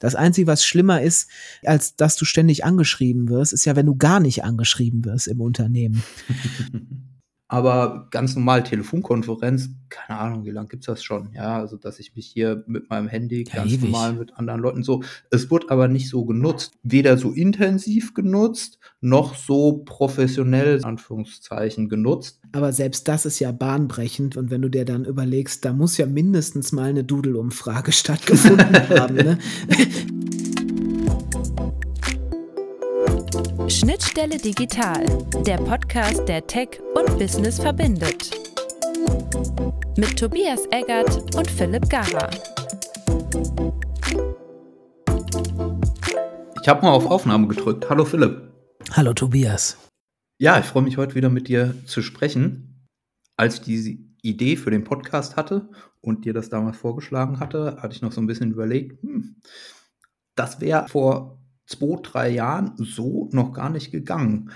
Das Einzige, was schlimmer ist, als dass du ständig angeschrieben wirst, ist ja, wenn du gar nicht angeschrieben wirst im Unternehmen. Aber ganz normal Telefonkonferenz, keine Ahnung, wie lange gibt's das schon? Ja, also dass ich mich hier mit meinem Handy Ja, ganz ewig. normal mit anderen Leuten so. Es wird aber nicht so genutzt. Weder so intensiv genutzt, noch so professionell, Anführungszeichen, genutzt. Aber selbst das ist ja bahnbrechend. Und wenn du dir dann überlegst, da muss ja mindestens mal eine Doodle-Umfrage stattgefunden haben. Ne? Schnittstelle Digital, der Podcast, der Tech und Business verbindet. Mit Tobias Eggert und Philipp Garrer. Ich habe mal auf Aufnahme gedrückt. Hallo Philipp. Hallo Tobias. Ja, ich freue mich heute wieder mit dir zu sprechen. Als ich diese Idee für den Podcast hatte und dir das damals vorgeschlagen hatte, hatte ich noch so ein bisschen überlegt, hm, das wäre vor zwei, drei Jahren so noch gar nicht gegangen.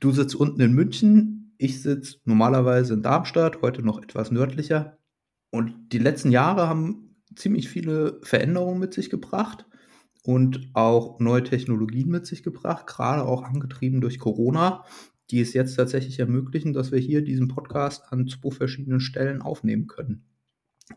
Du sitzt unten in München, ich sitze normalerweise in Darmstadt, heute noch etwas nördlicher. Und die letzten Jahre haben ziemlich viele Veränderungen mit sich gebracht und auch neue Technologien mit sich gebracht, gerade auch angetrieben durch Corona, die es jetzt tatsächlich ermöglichen, dass wir hier diesen Podcast an zwei verschiedenen Stellen aufnehmen können.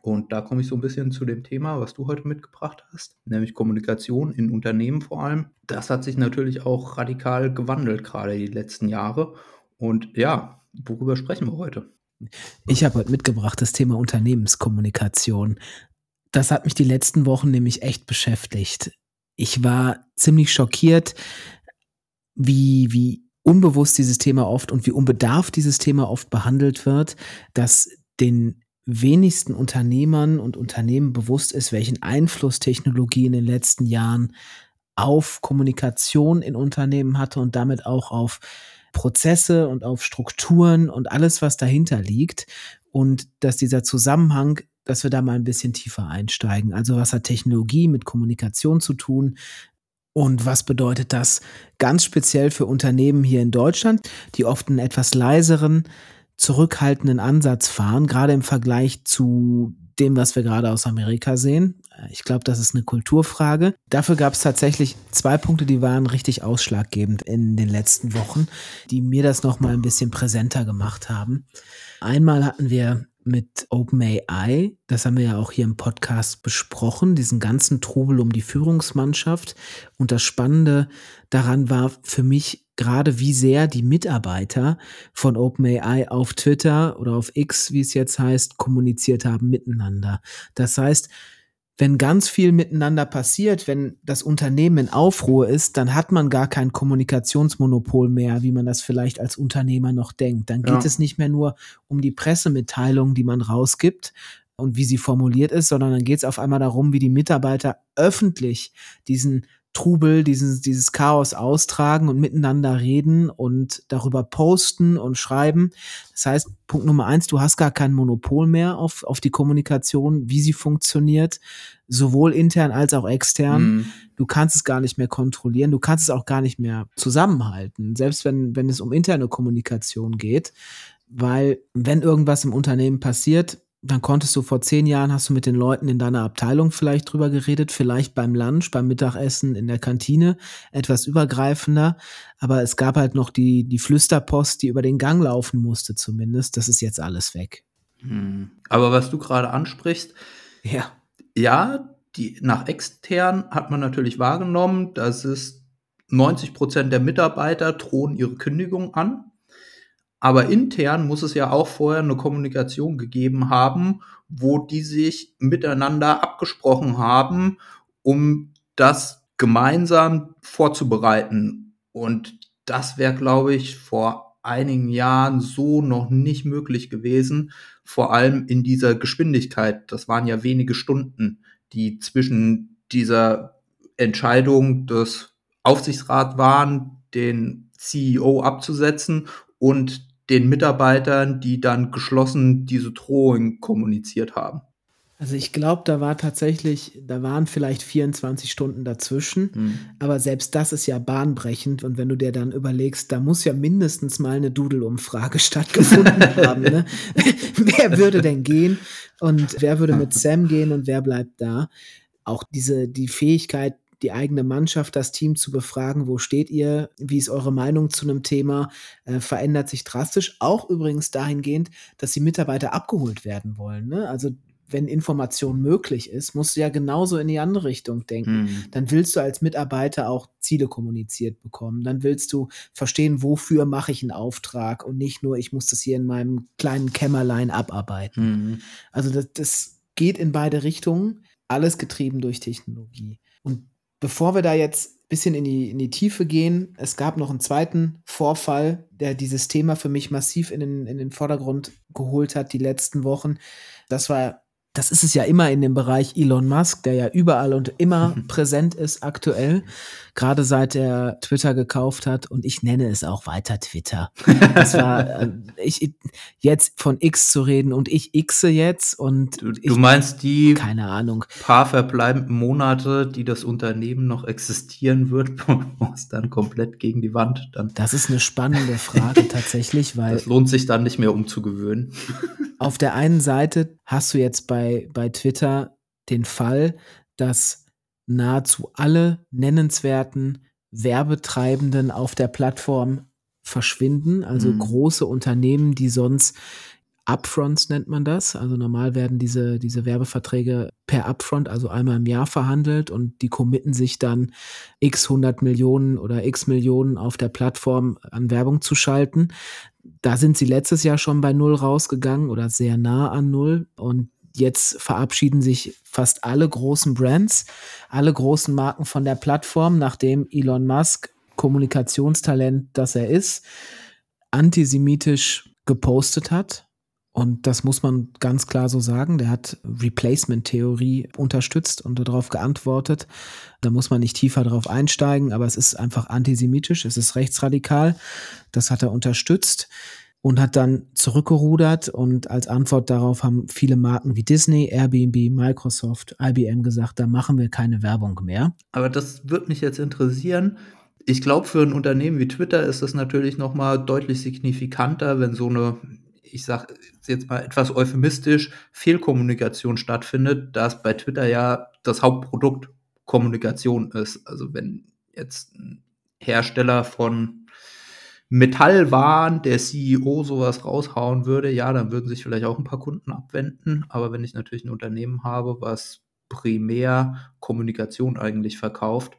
Und da komme ich so ein bisschen zu dem Thema, was du heute mitgebracht hast, nämlich Kommunikation in Unternehmen vor allem. Das hat sich natürlich auch radikal gewandelt, gerade die letzten Jahre. Und ja, worüber sprechen wir heute? Ich habe heute mitgebracht das Thema Unternehmenskommunikation. Das hat mich die letzten Wochen nämlich echt beschäftigt. Ich war ziemlich schockiert, wie, wie unbewusst dieses Thema oft und wie unbedarft dieses Thema oft behandelt wird, dass den wenigsten Unternehmern und Unternehmen bewusst ist, welchen Einfluss Technologie in den letzten Jahren auf Kommunikation in Unternehmen hatte und damit auch auf Prozesse und auf Strukturen und alles, was dahinter liegt. Und dass dieser Zusammenhang, dass wir da mal ein bisschen tiefer einsteigen. Also was hat Technologie mit Kommunikation zu tun? Und was bedeutet das ganz speziell für Unternehmen hier in Deutschland, die oft einen etwas leiseren, zurückhaltenden Ansatz fahren, gerade im Vergleich zu dem, was wir gerade aus Amerika sehen. Ich glaube, das ist eine Kulturfrage. Dafür gab es tatsächlich zwei Punkte, die waren richtig ausschlaggebend in den letzten Wochen, die mir das noch mal ein bisschen präsenter gemacht haben. Einmal hatten wir mit OpenAI, das haben wir ja auch hier im Podcast besprochen, diesen ganzen Trubel um die Führungsmannschaft. Und das Spannende daran war für mich gerade, wie sehr die Mitarbeiter von OpenAI auf Twitter oder auf X, wie es jetzt heißt, kommuniziert haben miteinander. Das heißt, wenn ganz viel miteinander passiert, wenn das Unternehmen in Aufruhr ist, dann hat man gar kein Kommunikationsmonopol mehr, wie man das vielleicht als Unternehmer noch denkt. Dann geht Ja. es nicht mehr nur um die Pressemitteilung, die man rausgibt und wie sie formuliert ist, sondern dann geht es auf einmal darum, wie die Mitarbeiter öffentlich diesen Trubel, dieses, dieses Chaos austragen und miteinander reden und darüber posten und schreiben. Das heißt, Punkt Nummer eins, du hast gar kein Monopol mehr auf, auf die Kommunikation, wie sie funktioniert, sowohl intern als auch extern. Mhm. Du kannst es gar nicht mehr kontrollieren, du kannst es auch gar nicht mehr zusammenhalten, selbst wenn, wenn es um interne Kommunikation geht. Weil wenn irgendwas im Unternehmen passiert, dann konntest du vor zehn Jahren, hast du mit den Leuten in deiner Abteilung vielleicht drüber geredet, vielleicht beim Lunch, beim Mittagessen in der Kantine, etwas übergreifender. Aber es gab halt noch die, die Flüsterpost, die über den Gang laufen musste zumindest. Das ist jetzt alles weg. Mhm. Aber was du gerade ansprichst, Ja. ja, die, nach extern hat man natürlich wahrgenommen, dass es 90 Prozent der Mitarbeiter drohen ihre Kündigung an. Aber intern muss es ja auch vorher eine Kommunikation gegeben haben, wo die sich miteinander abgesprochen haben, um das gemeinsam vorzubereiten. Und das wäre, glaube ich, vor einigen Jahren so noch nicht möglich gewesen, vor allem in dieser Geschwindigkeit. Das waren ja wenige Stunden, die zwischen dieser Entscheidung des Aufsichtsrats waren, den CEO abzusetzen und den Mitarbeitern, die dann geschlossen diese Drohung kommuniziert haben. Also ich glaube, da war tatsächlich, da waren vielleicht 24 Stunden dazwischen, Hm. aber selbst das ist ja bahnbrechend und wenn du dir dann überlegst, da muss ja mindestens mal eine Doodle-Umfrage stattgefunden haben. Ne? wer würde denn gehen und wer würde mit Sam gehen und wer bleibt da? Auch diese, die Fähigkeit, die eigene Mannschaft, das Team zu befragen, wo steht ihr, wie ist eure Meinung zu einem Thema, äh, verändert sich drastisch. Auch übrigens dahingehend, dass die Mitarbeiter abgeholt werden wollen. Ne? Also wenn Information möglich ist, musst du ja genauso in die andere Richtung denken. Mhm. Dann willst du als Mitarbeiter auch Ziele kommuniziert bekommen. Dann willst du verstehen, wofür mache ich einen Auftrag und nicht nur, ich muss das hier in meinem kleinen Kämmerlein abarbeiten. Mhm. Also das, das geht in beide Richtungen, alles getrieben durch Technologie. Und bevor wir da jetzt ein bisschen in die, in die Tiefe gehen, es gab noch einen zweiten Vorfall, der dieses Thema für mich massiv in den, in den Vordergrund geholt hat, die letzten Wochen. Das war das ist es ja immer in dem Bereich Elon Musk, der ja überall und immer präsent ist aktuell, gerade seit er Twitter gekauft hat und ich nenne es auch weiter Twitter. Das war äh, ich jetzt von X zu reden und ich xe jetzt und du, du meinst die keine Ahnung paar verbleibenden Monate, die das Unternehmen noch existieren wird, wo es dann komplett gegen die Wand dann. Das ist eine spannende Frage tatsächlich, weil das lohnt sich dann nicht mehr umzugewöhnen. Auf der einen Seite hast du jetzt bei, bei Twitter den Fall, dass nahezu alle nennenswerten Werbetreibenden auf der Plattform verschwinden. Also mhm. große Unternehmen, die sonst Upfronts nennt man das. Also normal werden diese, diese Werbeverträge per Upfront, also einmal im Jahr verhandelt und die committen sich dann x 100 Millionen oder x Millionen auf der Plattform an Werbung zu schalten. Da sind sie letztes Jahr schon bei Null rausgegangen oder sehr nah an Null und jetzt verabschieden sich fast alle großen Brands, alle großen Marken von der Plattform, nachdem Elon Musk Kommunikationstalent, das er ist, antisemitisch gepostet hat und das muss man ganz klar so sagen. Der hat Replacement-Theorie unterstützt und darauf geantwortet. Da muss man nicht tiefer drauf einsteigen, aber es ist einfach antisemitisch, es ist rechtsradikal. Das hat er unterstützt und hat dann zurückgerudert und als Antwort darauf haben viele Marken wie Disney, Airbnb, Microsoft, IBM gesagt, da machen wir keine Werbung mehr. Aber das wird mich jetzt interessieren. Ich glaube, für ein Unternehmen wie Twitter ist das natürlich noch mal deutlich signifikanter, wenn so eine ich sage jetzt mal etwas euphemistisch, Fehlkommunikation stattfindet, da es bei Twitter ja das Hauptprodukt Kommunikation ist. Also wenn jetzt ein Hersteller von Metallwaren, der CEO sowas raushauen würde, ja, dann würden sich vielleicht auch ein paar Kunden abwenden. Aber wenn ich natürlich ein Unternehmen habe, was primär Kommunikation eigentlich verkauft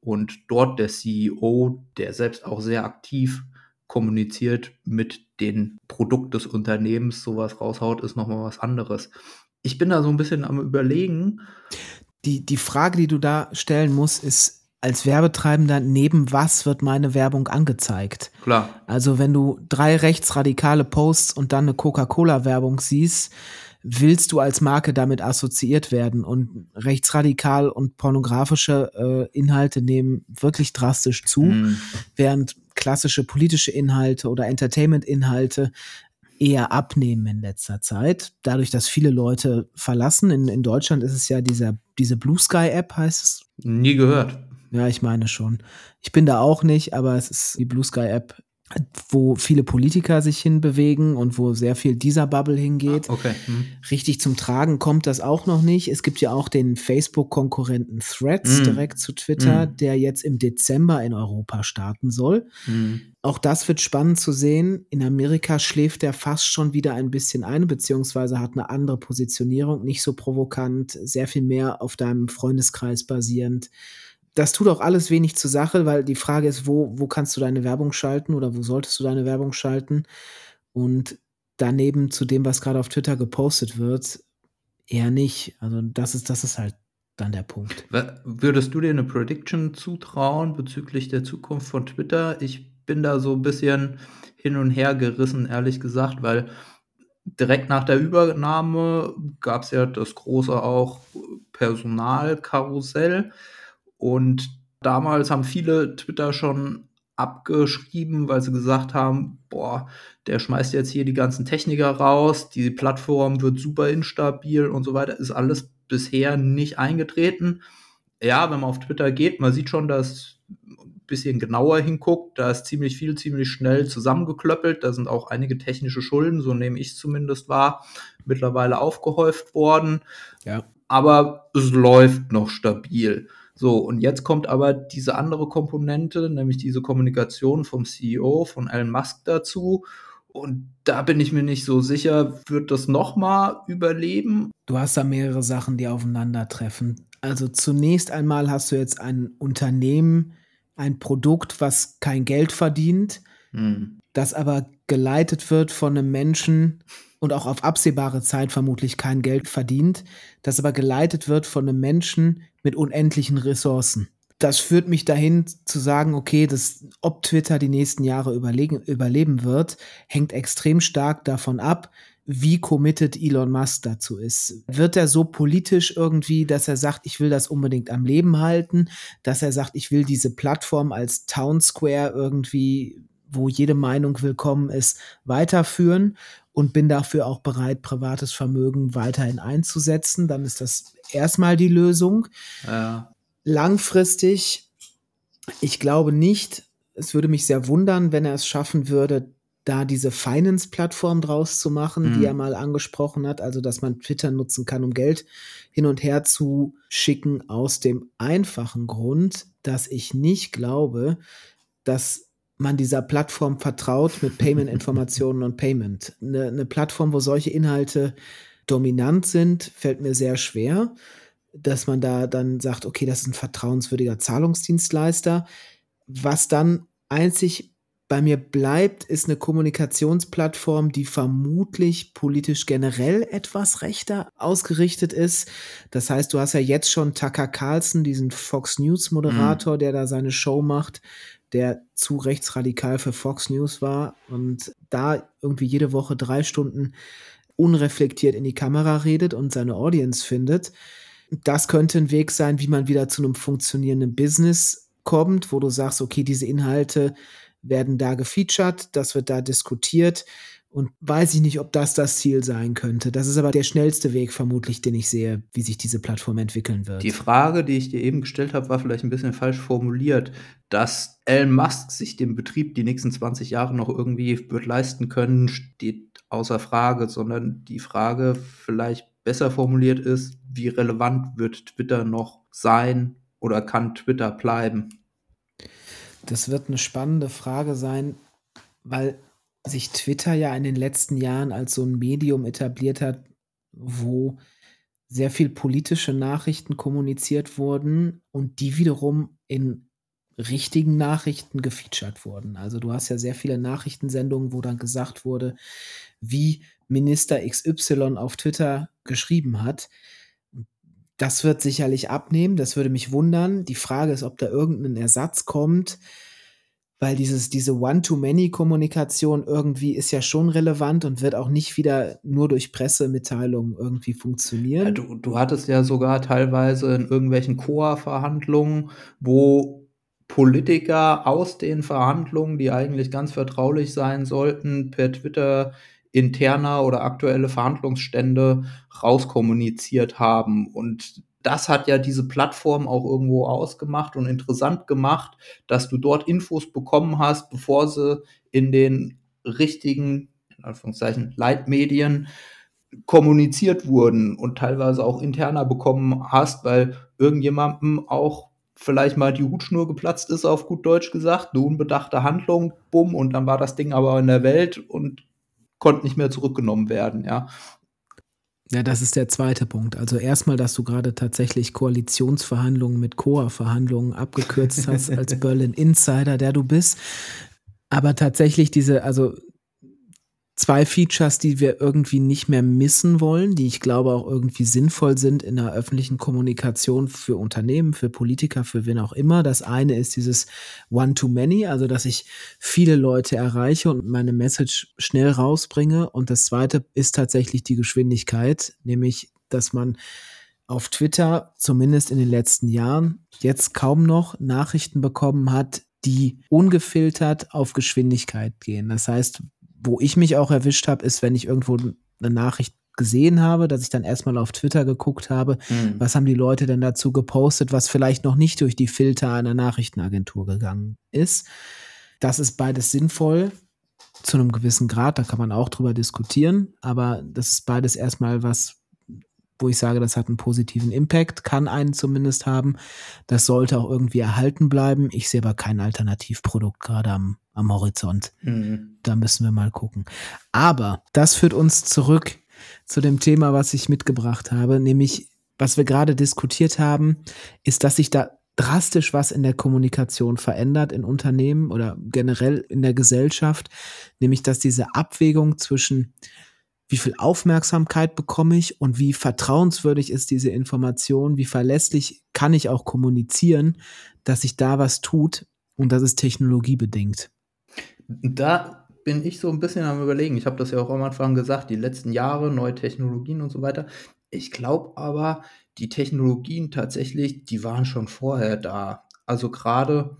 und dort der CEO, der selbst auch sehr aktiv kommuniziert mit dem Produkt des Unternehmens sowas raushaut, ist nochmal was anderes. Ich bin da so ein bisschen am Überlegen. Die, die Frage, die du da stellen musst, ist, als Werbetreibender, neben was wird meine Werbung angezeigt? Klar. Also, wenn du drei rechtsradikale Posts und dann eine Coca-Cola-Werbung siehst, willst du als Marke damit assoziiert werden? Und rechtsradikal und pornografische äh, Inhalte nehmen wirklich drastisch zu, mm. während klassische politische Inhalte oder Entertainment-Inhalte eher abnehmen in letzter Zeit. Dadurch, dass viele Leute verlassen. In, in Deutschland ist es ja dieser, diese Blue Sky App, heißt es. Nie gehört. Ja, ich meine schon. Ich bin da auch nicht, aber es ist die Blue Sky App wo viele Politiker sich hinbewegen und wo sehr viel dieser Bubble hingeht. Ah, okay. Hm. Richtig zum Tragen kommt das auch noch nicht. Es gibt ja auch den Facebook-Konkurrenten Threads hm. direkt zu Twitter, hm. der jetzt im Dezember in Europa starten soll. Hm. Auch das wird spannend zu sehen. In Amerika schläft er fast schon wieder ein bisschen ein, beziehungsweise hat eine andere Positionierung, nicht so provokant, sehr viel mehr auf deinem Freundeskreis basierend das tut auch alles wenig zur Sache, weil die Frage ist, wo, wo kannst du deine Werbung schalten oder wo solltest du deine Werbung schalten? Und daneben zu dem, was gerade auf Twitter gepostet wird, eher nicht. Also das ist, das ist halt dann der Punkt. Würdest du dir eine Prediction zutrauen bezüglich der Zukunft von Twitter? Ich bin da so ein bisschen hin und her gerissen, ehrlich gesagt, weil direkt nach der Übernahme gab es ja das große auch Personalkarussell. Und damals haben viele Twitter schon abgeschrieben, weil sie gesagt haben, boah, der schmeißt jetzt hier die ganzen Techniker raus, die Plattform wird super instabil und so weiter, ist alles bisher nicht eingetreten. Ja, wenn man auf Twitter geht, man sieht schon, dass ein bisschen genauer hinguckt, da ist ziemlich viel, ziemlich schnell zusammengeklöppelt, da sind auch einige technische Schulden, so nehme ich es zumindest wahr, mittlerweile aufgehäuft worden. Ja. Aber es läuft noch stabil. So, und jetzt kommt aber diese andere Komponente, nämlich diese Kommunikation vom CEO, von Elon Musk dazu. Und da bin ich mir nicht so sicher, wird das nochmal überleben? Du hast da mehrere Sachen, die aufeinandertreffen. Also zunächst einmal hast du jetzt ein Unternehmen, ein Produkt, was kein Geld verdient, hm. das aber geleitet wird von einem Menschen und auch auf absehbare Zeit vermutlich kein Geld verdient, das aber geleitet wird von einem Menschen mit unendlichen Ressourcen. Das führt mich dahin zu sagen, okay, das, ob Twitter die nächsten Jahre überlegen, überleben wird, hängt extrem stark davon ab, wie committed Elon Musk dazu ist. Wird er so politisch irgendwie, dass er sagt, ich will das unbedingt am Leben halten, dass er sagt, ich will diese Plattform als Town Square irgendwie, wo jede Meinung willkommen ist, weiterführen und bin dafür auch bereit, privates Vermögen weiterhin einzusetzen, dann ist das erstmal die Lösung. Ja. Langfristig, ich glaube nicht, es würde mich sehr wundern, wenn er es schaffen würde, da diese Finance-Plattform draus zu machen, mhm. die er mal angesprochen hat, also dass man Twitter nutzen kann, um Geld hin und her zu schicken, aus dem einfachen Grund, dass ich nicht glaube, dass man dieser Plattform vertraut mit Payment-Informationen und Payment. Eine, eine Plattform, wo solche Inhalte dominant sind, fällt mir sehr schwer, dass man da dann sagt, okay, das ist ein vertrauenswürdiger Zahlungsdienstleister. Was dann einzig bei mir bleibt, ist eine Kommunikationsplattform, die vermutlich politisch generell etwas rechter ausgerichtet ist. Das heißt, du hast ja jetzt schon Tucker Carlson, diesen Fox News Moderator, mhm. der da seine Show macht, der zu rechtsradikal für Fox News war und da irgendwie jede Woche drei Stunden unreflektiert in die Kamera redet und seine Audience findet. Das könnte ein Weg sein, wie man wieder zu einem funktionierenden Business kommt, wo du sagst, okay, diese Inhalte werden da gefeatured, das wird da diskutiert und weiß ich nicht, ob das das Ziel sein könnte. Das ist aber der schnellste Weg vermutlich, den ich sehe, wie sich diese Plattform entwickeln wird. Die Frage, die ich dir eben gestellt habe, war vielleicht ein bisschen falsch formuliert. Dass Elon Musk sich den Betrieb die nächsten 20 Jahre noch irgendwie wird leisten können, steht außer Frage, sondern die Frage vielleicht besser formuliert ist, wie relevant wird Twitter noch sein oder kann Twitter bleiben? Das wird eine spannende Frage sein, weil sich Twitter ja in den letzten Jahren als so ein Medium etabliert hat, wo sehr viel politische Nachrichten kommuniziert wurden und die wiederum in richtigen Nachrichten gefeatured wurden. Also du hast ja sehr viele Nachrichtensendungen, wo dann gesagt wurde, wie Minister XY auf Twitter geschrieben hat. Das wird sicherlich abnehmen, das würde mich wundern. Die Frage ist, ob da irgendein Ersatz kommt, weil dieses, diese One-to-Many-Kommunikation irgendwie ist ja schon relevant und wird auch nicht wieder nur durch Pressemitteilungen irgendwie funktionieren. Ja, du, du hattest ja sogar teilweise in irgendwelchen Coa-Verhandlungen, wo Politiker aus den Verhandlungen, die eigentlich ganz vertraulich sein sollten, per Twitter interner oder aktuelle Verhandlungsstände rauskommuniziert haben. Und das hat ja diese Plattform auch irgendwo ausgemacht und interessant gemacht, dass du dort Infos bekommen hast, bevor sie in den richtigen, in Anführungszeichen, Leitmedien kommuniziert wurden und teilweise auch interner bekommen hast, weil irgendjemandem auch vielleicht mal die Hutschnur geplatzt ist, auf gut Deutsch gesagt, eine unbedachte Handlung, bumm, und dann war das Ding aber in der Welt und konnte nicht mehr zurückgenommen werden, ja. Ja, das ist der zweite Punkt. Also erstmal, dass du gerade tatsächlich Koalitionsverhandlungen mit COA-Verhandlungen abgekürzt hast als Berlin Insider, der du bist. Aber tatsächlich diese, also zwei Features, die wir irgendwie nicht mehr missen wollen, die ich glaube auch irgendwie sinnvoll sind in der öffentlichen Kommunikation für Unternehmen, für Politiker, für wen auch immer. Das eine ist dieses One-to-Many, also dass ich viele Leute erreiche und meine Message schnell rausbringe. Und das zweite ist tatsächlich die Geschwindigkeit, nämlich dass man auf Twitter, zumindest in den letzten Jahren, jetzt kaum noch Nachrichten bekommen hat, die ungefiltert auf Geschwindigkeit gehen. Das heißt, wo ich mich auch erwischt habe, ist, wenn ich irgendwo eine Nachricht gesehen habe, dass ich dann erstmal auf Twitter geguckt habe, mhm. was haben die Leute denn dazu gepostet, was vielleicht noch nicht durch die Filter einer Nachrichtenagentur gegangen ist. Das ist beides sinnvoll zu einem gewissen Grad, da kann man auch drüber diskutieren, aber das ist beides erstmal was, wo ich sage, das hat einen positiven Impact, kann einen zumindest haben. Das sollte auch irgendwie erhalten bleiben. Ich sehe aber kein Alternativprodukt gerade am, am Horizont. Mhm. Da müssen wir mal gucken. Aber das führt uns zurück zu dem Thema, was ich mitgebracht habe, nämlich was wir gerade diskutiert haben, ist, dass sich da drastisch was in der Kommunikation verändert in Unternehmen oder generell in der Gesellschaft, nämlich dass diese Abwägung zwischen wie viel Aufmerksamkeit bekomme ich und wie vertrauenswürdig ist diese Information, wie verlässlich kann ich auch kommunizieren, dass sich da was tut und das ist technologiebedingt. Da bin ich so ein bisschen am Überlegen. Ich habe das ja auch am Anfang gesagt, die letzten Jahre, neue Technologien und so weiter. Ich glaube aber, die Technologien tatsächlich, die waren schon vorher da. Also gerade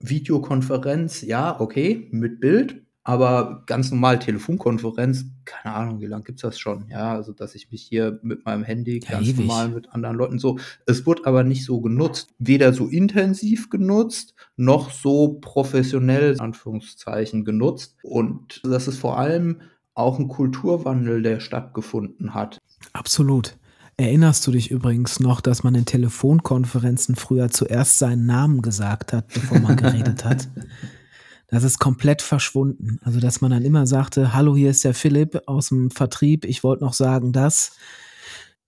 Videokonferenz, ja, okay, mit Bild, aber ganz normal Telefonkonferenz, keine Ahnung, wie lange gibt es das schon? Ja, also dass ich mich hier mit meinem Handy ja, ganz ewig. normal mit anderen Leuten so. Es wird aber nicht so genutzt. Weder so intensiv genutzt, noch so professionell, Anführungszeichen, genutzt. Und das ist vor allem auch ein Kulturwandel, der stattgefunden hat. Absolut. Erinnerst du dich übrigens noch, dass man in Telefonkonferenzen früher zuerst seinen Namen gesagt hat, bevor man geredet hat? Das ist komplett verschwunden. Also, dass man dann immer sagte, hallo, hier ist der Philipp aus dem Vertrieb, ich wollte noch sagen das.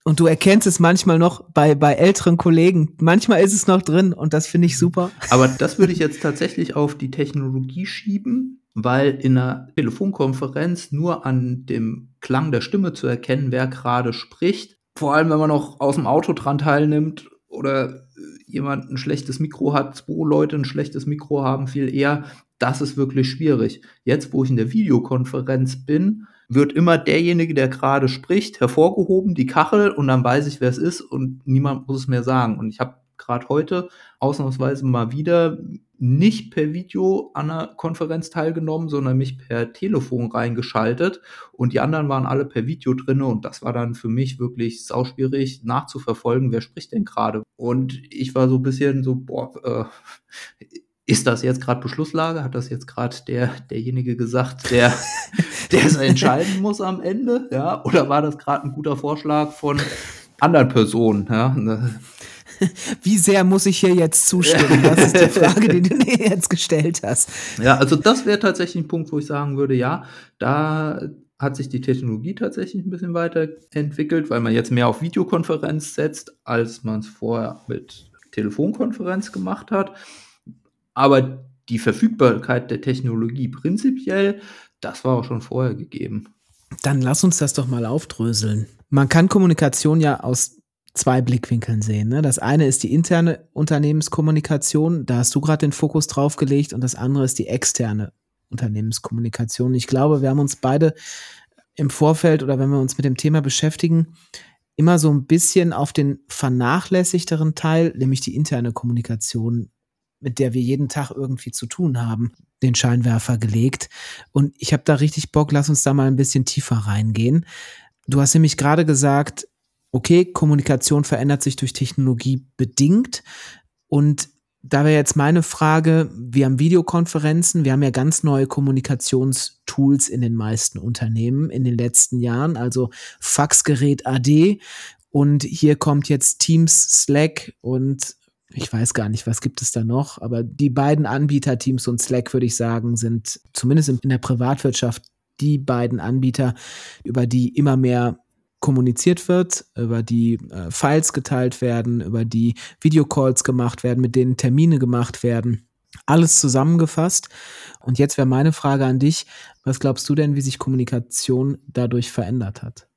Und du erkennst es manchmal noch bei, bei älteren Kollegen. Manchmal ist es noch drin und das finde ich super. Aber das würde ich jetzt tatsächlich auf die Technologie schieben, weil in einer Telefonkonferenz nur an dem Klang der Stimme zu erkennen, wer gerade spricht, vor allem wenn man noch aus dem Auto dran teilnimmt oder jemand ein schlechtes Mikro hat, zwei Leute ein schlechtes Mikro haben, viel eher, das ist wirklich schwierig. Jetzt, wo ich in der Videokonferenz bin, wird immer derjenige, der gerade spricht, hervorgehoben, die Kachel, und dann weiß ich, wer es ist und niemand muss es mehr sagen. Und ich habe gerade heute ausnahmsweise mal wieder nicht per Video an einer Konferenz teilgenommen, sondern mich per Telefon reingeschaltet und die anderen waren alle per Video drinne und das war dann für mich wirklich sauschwierig nachzuverfolgen, wer spricht denn gerade. Und ich war so ein bisschen so, boah, äh, ist das jetzt gerade Beschlusslage? Hat das jetzt gerade der, derjenige gesagt, der, der es entscheiden muss am Ende? Ja? Oder war das gerade ein guter Vorschlag von anderen Personen? Ja? Wie sehr muss ich hier jetzt zustimmen? Das ist die Frage, die du mir jetzt gestellt hast. Ja, also das wäre tatsächlich ein Punkt, wo ich sagen würde, ja, da hat sich die Technologie tatsächlich ein bisschen weiterentwickelt, weil man jetzt mehr auf Videokonferenz setzt, als man es vorher mit Telefonkonferenz gemacht hat. Aber die Verfügbarkeit der Technologie prinzipiell, das war auch schon vorher gegeben. Dann lass uns das doch mal aufdröseln. Man kann Kommunikation ja aus zwei Blickwinkeln sehen. Ne? Das eine ist die interne Unternehmenskommunikation, da hast du gerade den Fokus drauf gelegt, und das andere ist die externe Unternehmenskommunikation. Ich glaube, wir haben uns beide im Vorfeld oder wenn wir uns mit dem Thema beschäftigen, immer so ein bisschen auf den vernachlässigteren Teil, nämlich die interne Kommunikation mit der wir jeden Tag irgendwie zu tun haben, den Scheinwerfer gelegt. Und ich habe da richtig Bock, lass uns da mal ein bisschen tiefer reingehen. Du hast nämlich gerade gesagt, okay, Kommunikation verändert sich durch Technologie bedingt. Und da wäre jetzt meine Frage, wir haben Videokonferenzen, wir haben ja ganz neue Kommunikationstools in den meisten Unternehmen in den letzten Jahren, also Faxgerät AD und hier kommt jetzt Teams, Slack und ich weiß gar nicht, was gibt es da noch, aber die beiden Anbieter, Teams und Slack, würde ich sagen, sind zumindest in der Privatwirtschaft die beiden Anbieter, über die immer mehr kommuniziert wird, über die äh, Files geteilt werden, über die Videocalls gemacht werden, mit denen Termine gemacht werden. Alles zusammengefasst. Und jetzt wäre meine Frage an dich, was glaubst du denn, wie sich Kommunikation dadurch verändert hat?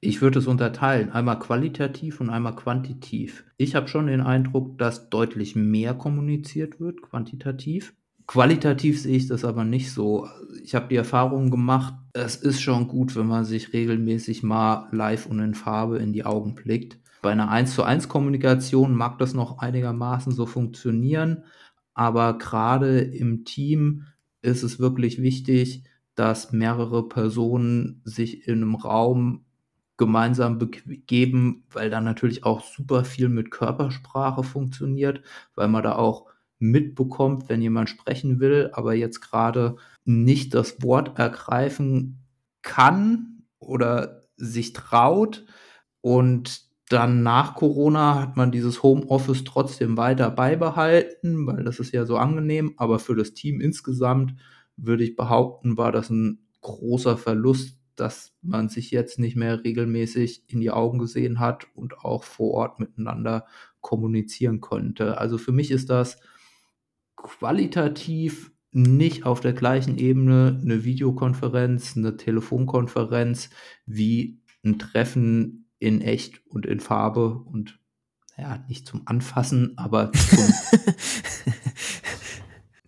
Ich würde es unterteilen, einmal qualitativ und einmal quantitativ. Ich habe schon den Eindruck, dass deutlich mehr kommuniziert wird, quantitativ. Qualitativ sehe ich das aber nicht so. Ich habe die Erfahrung gemacht, es ist schon gut, wenn man sich regelmäßig mal live und in Farbe in die Augen blickt. Bei einer 1 zu 1 Kommunikation mag das noch einigermaßen so funktionieren, aber gerade im Team ist es wirklich wichtig, dass mehrere Personen sich in einem Raum gemeinsam begeben, weil da natürlich auch super viel mit Körpersprache funktioniert, weil man da auch mitbekommt, wenn jemand sprechen will, aber jetzt gerade nicht das Wort ergreifen kann oder sich traut. Und dann nach Corona hat man dieses Homeoffice trotzdem weiter beibehalten, weil das ist ja so angenehm. Aber für das Team insgesamt würde ich behaupten, war das ein großer Verlust, dass man sich jetzt nicht mehr regelmäßig in die Augen gesehen hat und auch vor Ort miteinander kommunizieren konnte. Also für mich ist das qualitativ nicht auf der gleichen Ebene eine Videokonferenz, eine Telefonkonferenz wie ein Treffen in echt und in Farbe und ja, nicht zum Anfassen, aber zum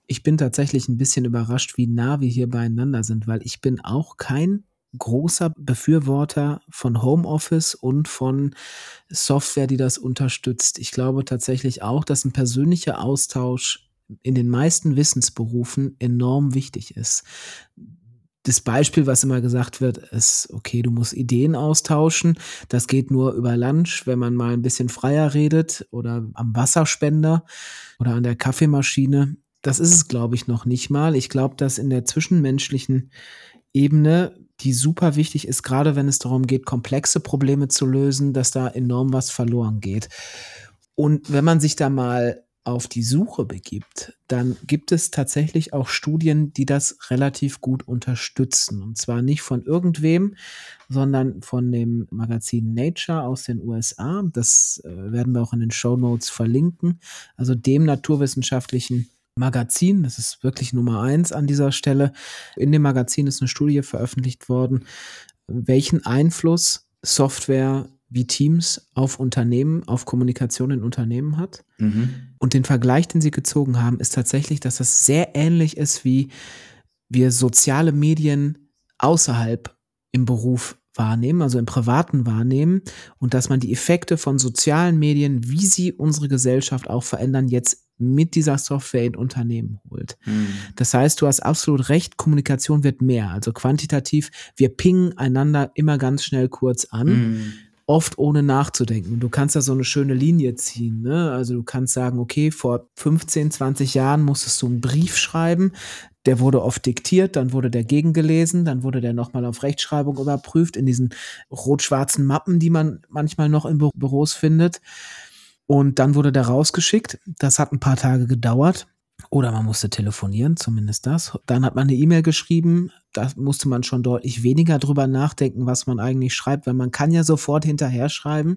Ich bin tatsächlich ein bisschen überrascht, wie nah wir hier beieinander sind, weil ich bin auch kein großer Befürworter von Homeoffice und von Software, die das unterstützt. Ich glaube tatsächlich auch, dass ein persönlicher Austausch in den meisten Wissensberufen enorm wichtig ist. Das Beispiel, was immer gesagt wird, ist, okay, du musst Ideen austauschen. Das geht nur über Lunch, wenn man mal ein bisschen freier redet oder am Wasserspender oder an der Kaffeemaschine. Das ist es, glaube ich, noch nicht mal. Ich glaube, dass in der zwischenmenschlichen Ebene die super wichtig ist, gerade wenn es darum geht, komplexe Probleme zu lösen, dass da enorm was verloren geht. Und wenn man sich da mal auf die Suche begibt, dann gibt es tatsächlich auch Studien, die das relativ gut unterstützen. Und zwar nicht von irgendwem, sondern von dem Magazin Nature aus den USA. Das äh, werden wir auch in den Show Notes verlinken. Also dem naturwissenschaftlichen Magazin, das ist wirklich Nummer eins an dieser Stelle. In dem Magazin ist eine Studie veröffentlicht worden, welchen Einfluss Software wie Teams auf Unternehmen, auf Kommunikation in Unternehmen hat. Mhm. Und den Vergleich, den sie gezogen haben, ist tatsächlich, dass das sehr ähnlich ist, wie wir soziale Medien außerhalb im Beruf wahrnehmen, also im privaten wahrnehmen und dass man die Effekte von sozialen Medien, wie sie unsere Gesellschaft auch verändern, jetzt mit dieser Software in Unternehmen holt. Mhm. Das heißt, du hast absolut recht, Kommunikation wird mehr. Also quantitativ, wir pingen einander immer ganz schnell kurz an. Mhm. Oft ohne nachzudenken. Du kannst da so eine schöne Linie ziehen. Ne? Also du kannst sagen, okay, vor 15, 20 Jahren musstest du einen Brief schreiben. Der wurde oft diktiert, dann wurde der gegengelesen, dann wurde der nochmal auf Rechtschreibung überprüft in diesen rot-schwarzen Mappen, die man manchmal noch in Büros findet. Und dann wurde der rausgeschickt. Das hat ein paar Tage gedauert. Oder man musste telefonieren, zumindest das. Dann hat man eine E-Mail geschrieben. Da musste man schon deutlich weniger drüber nachdenken, was man eigentlich schreibt, weil man kann ja sofort hinterher schreiben.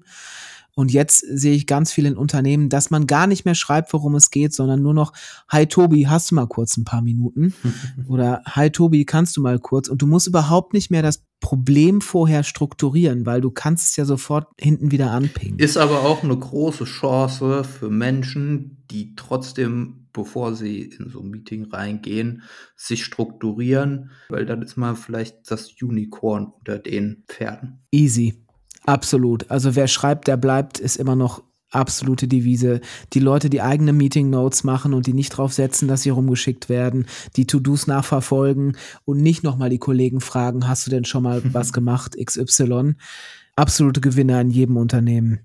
Und jetzt sehe ich ganz viel in Unternehmen, dass man gar nicht mehr schreibt, worum es geht, sondern nur noch, hi Tobi, hast du mal kurz ein paar Minuten? Oder hi Tobi, kannst du mal kurz? Und du musst überhaupt nicht mehr das Problem vorher strukturieren, weil du kannst es ja sofort hinten wieder anpingen. Ist aber auch eine große Chance für Menschen, die trotzdem, bevor sie in so ein Meeting reingehen, sich strukturieren, weil dann ist man vielleicht das Unicorn unter den Pferden. Easy. Absolut. Also wer schreibt, der bleibt, ist immer noch absolute Devise. Die Leute, die eigene Meeting Notes machen und die nicht drauf setzen, dass sie rumgeschickt werden, die To-Dos nachverfolgen und nicht nochmal die Kollegen fragen, hast du denn schon mal was gemacht, XY? Absolute Gewinner in jedem Unternehmen.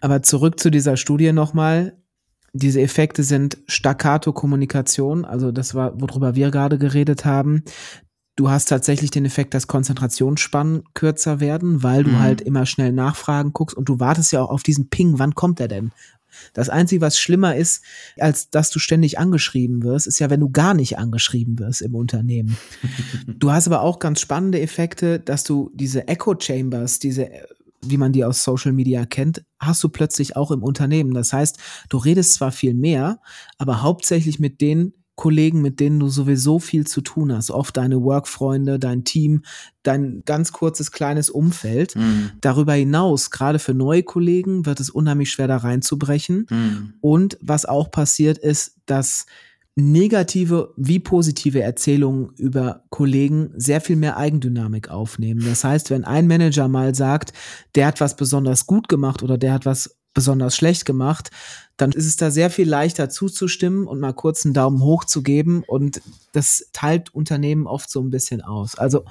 Aber zurück zu dieser Studie nochmal. Diese Effekte sind Staccato-Kommunikation, also das war, worüber wir gerade geredet haben. Du hast tatsächlich den Effekt, dass Konzentrationsspannen kürzer werden, weil du mhm. halt immer schnell nachfragen guckst und du wartest ja auch auf diesen Ping, wann kommt er denn? Das Einzige, was schlimmer ist, als dass du ständig angeschrieben wirst, ist ja, wenn du gar nicht angeschrieben wirst im Unternehmen. du hast aber auch ganz spannende Effekte, dass du diese Echo Chambers, diese wie man die aus Social Media kennt, hast du plötzlich auch im Unternehmen. Das heißt, du redest zwar viel mehr, aber hauptsächlich mit denen, Kollegen, mit denen du sowieso viel zu tun hast. Oft deine Workfreunde, dein Team, dein ganz kurzes kleines Umfeld. Mhm. Darüber hinaus, gerade für neue Kollegen, wird es unheimlich schwer, da reinzubrechen. Mhm. Und was auch passiert ist, dass negative wie positive Erzählungen über Kollegen sehr viel mehr Eigendynamik aufnehmen. Das heißt, wenn ein Manager mal sagt, der hat was besonders gut gemacht oder der hat was besonders schlecht gemacht, dann ist es da sehr viel leichter zuzustimmen und mal kurz einen Daumen hoch zu geben und das teilt Unternehmen oft so ein bisschen aus. Also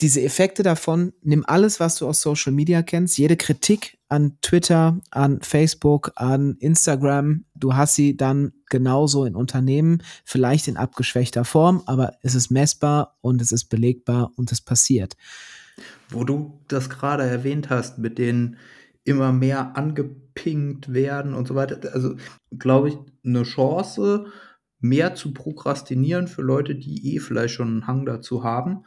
diese Effekte davon, nimm alles, was du aus Social Media kennst, jede Kritik an Twitter, an Facebook, an Instagram, du hast sie dann genauso in Unternehmen, vielleicht in abgeschwächter Form, aber es ist messbar und es ist belegbar und es passiert. Wo du das gerade erwähnt hast, mit den immer mehr angepinkt werden und so weiter. Also, glaube ich, eine Chance, mehr zu prokrastinieren für Leute, die eh vielleicht schon einen Hang dazu haben.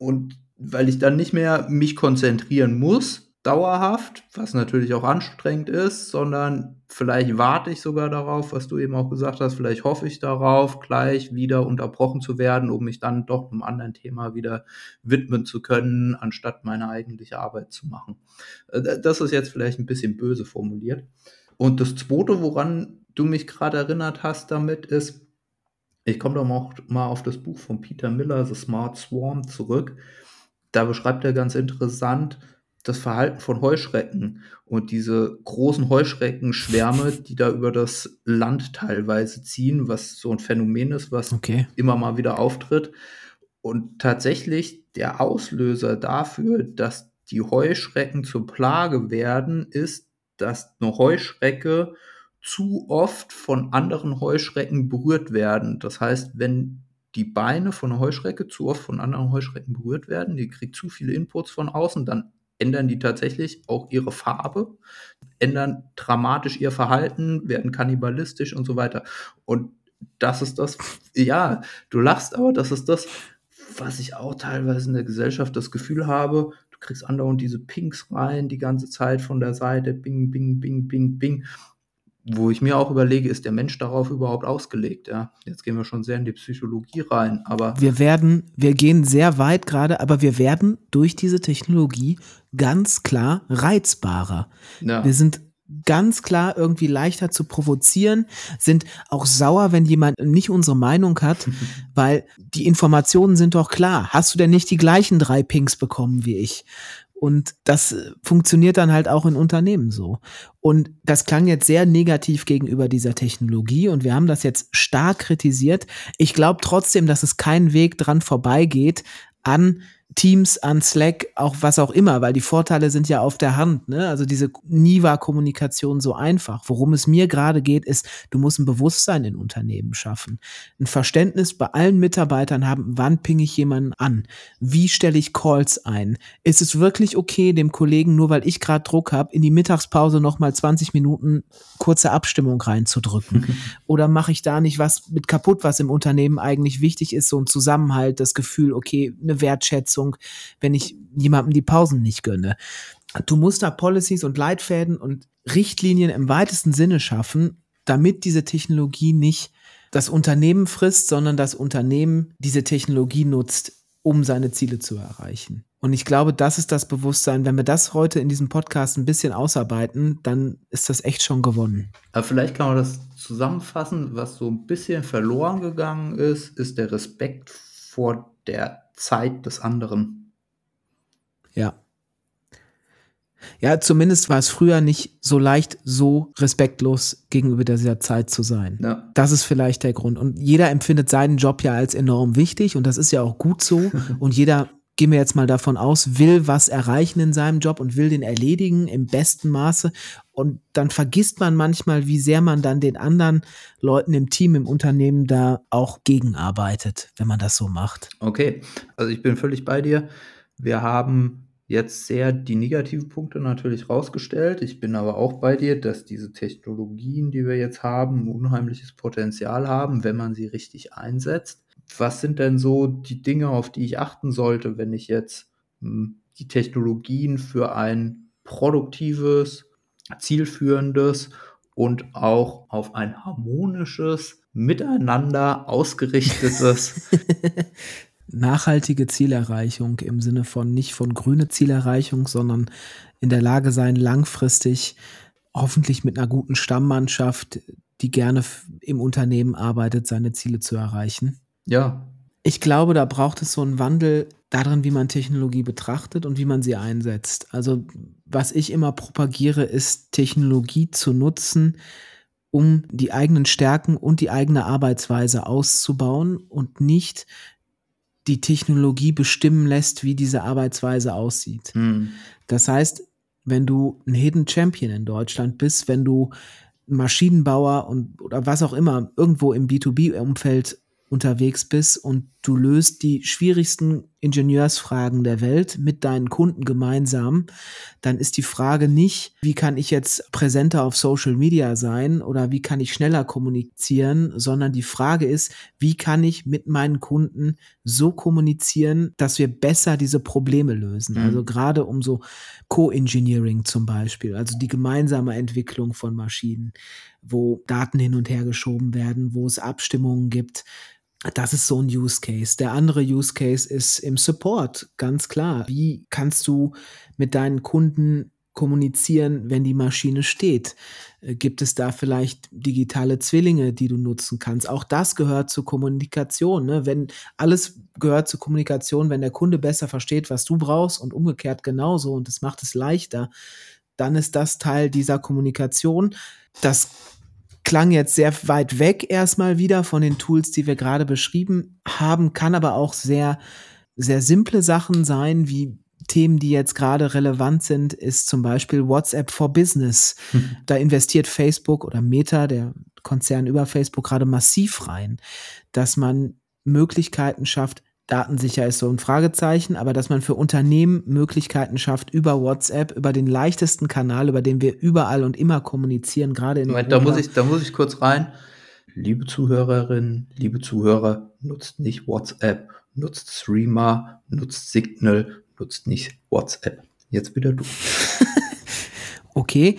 Und weil ich dann nicht mehr mich konzentrieren muss, dauerhaft, was natürlich auch anstrengend ist, sondern vielleicht warte ich sogar darauf, was du eben auch gesagt hast, vielleicht hoffe ich darauf, gleich wieder unterbrochen zu werden, um mich dann doch einem anderen Thema wieder widmen zu können, anstatt meine eigentliche Arbeit zu machen. Äh, das ist jetzt vielleicht ein bisschen böse formuliert. Und das Zweite, woran du mich gerade erinnert hast damit, ist, ich komme doch mal, mal auf das Buch von Peter Miller, The Smart Swarm, zurück. Da beschreibt er ganz interessant, das Verhalten von Heuschrecken und diese großen Heuschreckenschwärme, die da über das Land teilweise ziehen, was so ein Phänomen ist, was okay. immer mal wieder auftritt. Und tatsächlich der Auslöser dafür, dass die Heuschrecken zur Plage werden, ist, dass eine Heuschrecke zu oft von anderen Heuschrecken berührt werden. Das heißt, wenn die Beine von einer Heuschrecke zu oft von anderen Heuschrecken berührt werden, die kriegt zu viele Inputs von außen, dann ändern die tatsächlich auch ihre Farbe, ändern dramatisch ihr Verhalten, werden kannibalistisch und so weiter. Und das ist das, ja, du lachst, aber das ist das, was ich auch teilweise in der Gesellschaft das Gefühl habe, du kriegst andauernd diese Pinks rein, die ganze Zeit von der Seite, bing, bing, bing, bing, bing wo ich mir auch überlege, ist der Mensch darauf überhaupt ausgelegt? Ja, jetzt gehen wir schon sehr in die Psychologie rein, aber. Wir werden, wir gehen sehr weit gerade, aber wir werden durch diese Technologie ganz klar reizbarer. Ja. Wir sind ganz klar irgendwie leichter zu provozieren, sind auch sauer, wenn jemand nicht unsere Meinung hat, weil die Informationen sind doch klar. Hast du denn nicht die gleichen drei Pinks bekommen wie ich? Und das äh, funktioniert dann halt auch in Unternehmen so. Und das klang jetzt sehr negativ gegenüber dieser Technologie und wir haben das jetzt stark kritisiert. Ich glaube trotzdem, dass es keinen Weg dran vorbeigeht an Teams, an Slack, auch was auch immer, weil die Vorteile sind ja auf der Hand. Ne? Also diese nie war Kommunikation so einfach. Worum es mir gerade geht, ist, du musst ein Bewusstsein in Unternehmen schaffen. Ein Verständnis bei allen Mitarbeitern haben, wann pinge ich jemanden an? Wie stelle ich Calls ein? Ist es wirklich okay, dem Kollegen, nur weil ich gerade Druck habe, in die Mittagspause nochmal 20 Minuten kurze Abstimmung reinzudrücken? Oder mache ich da nicht was mit kaputt, was im Unternehmen eigentlich wichtig ist, so ein Zusammenhalt, das Gefühl, okay, eine Wertschätzung, Verletzung, wenn ich jemandem die Pausen nicht gönne. Du musst da Policies und Leitfäden und Richtlinien im weitesten Sinne schaffen, damit diese Technologie nicht das Unternehmen frisst, sondern das Unternehmen diese Technologie nutzt, um seine Ziele zu erreichen. Und ich glaube, das ist das Bewusstsein. Wenn wir das heute in diesem Podcast ein bisschen ausarbeiten, dann ist das echt schon gewonnen. Aber vielleicht kann man das zusammenfassen. Was so ein bisschen verloren gegangen ist, ist der Respekt vor der Zeit des anderen. Ja. Ja, zumindest war es früher nicht so leicht, so respektlos gegenüber dieser Zeit zu sein. Ja. Das ist vielleicht der Grund. Und jeder empfindet seinen Job ja als enorm wichtig und das ist ja auch gut so. und jeder gehen wir jetzt mal davon aus, will was erreichen in seinem Job und will den erledigen im besten Maße. Und dann vergisst man manchmal, wie sehr man dann den anderen Leuten im Team, im Unternehmen da auch gegenarbeitet, wenn man das so macht. Okay, also ich bin völlig bei dir. Wir haben jetzt sehr die negativen Punkte natürlich rausgestellt. Ich bin aber auch bei dir, dass diese Technologien, die wir jetzt haben, unheimliches Potenzial haben, wenn man sie richtig einsetzt was sind denn so die Dinge, auf die ich achten sollte, wenn ich jetzt hm, die Technologien für ein produktives, zielführendes und auch auf ein harmonisches Miteinander ausgerichtetes nachhaltige Zielerreichung im Sinne von nicht von grüne Zielerreichung, sondern in der Lage sein, langfristig hoffentlich mit einer guten Stammmannschaft, die gerne im Unternehmen arbeitet, seine Ziele zu erreichen. Ja. Ich glaube, da braucht es so einen Wandel darin, wie man Technologie betrachtet und wie man sie einsetzt. Also, was ich immer propagiere, ist Technologie zu nutzen, um die eigenen Stärken und die eigene Arbeitsweise auszubauen und nicht die Technologie bestimmen lässt, wie diese Arbeitsweise aussieht. Mhm. Das heißt, wenn du ein Hidden Champion in Deutschland bist, wenn du Maschinenbauer und oder was auch immer irgendwo im B2B-Umfeld unterwegs bist und du löst die schwierigsten Ingenieursfragen der Welt mit deinen Kunden gemeinsam, dann ist die Frage nicht, wie kann ich jetzt präsenter auf Social Media sein oder wie kann ich schneller kommunizieren, sondern die Frage ist, wie kann ich mit meinen Kunden so kommunizieren, dass wir besser diese Probleme lösen. Mhm. Also gerade um so Co-Engineering zum Beispiel, also die gemeinsame Entwicklung von Maschinen, wo Daten hin und her geschoben werden, wo es Abstimmungen gibt, das ist so ein Use Case. Der andere Use Case ist im Support, ganz klar. Wie kannst du mit deinen Kunden kommunizieren, wenn die Maschine steht? Äh, gibt es da vielleicht digitale Zwillinge, die du nutzen kannst? Auch das gehört zur Kommunikation. Ne? Wenn alles gehört zur Kommunikation, wenn der Kunde besser versteht, was du brauchst und umgekehrt genauso und es macht es leichter, dann ist das Teil dieser Kommunikation. Das klang jetzt sehr weit weg erstmal wieder von den Tools, die wir gerade beschrieben haben, kann aber auch sehr, sehr simple Sachen sein, wie Themen, die jetzt gerade relevant sind, ist zum Beispiel WhatsApp for Business. Mhm. Da investiert Facebook oder Meta, der Konzern über Facebook, gerade massiv rein, dass man Möglichkeiten schafft, datensicher ist so ein Fragezeichen, aber dass man für Unternehmen Möglichkeiten schafft über WhatsApp, über den leichtesten Kanal, über den wir überall und immer kommunizieren, gerade in Moment, da muss ich, da muss ich kurz rein. Liebe Zuhörerinnen, liebe Zuhörer, nutzt nicht WhatsApp, nutzt Streamer, nutzt Signal, nutzt nicht WhatsApp. Jetzt wieder du. okay,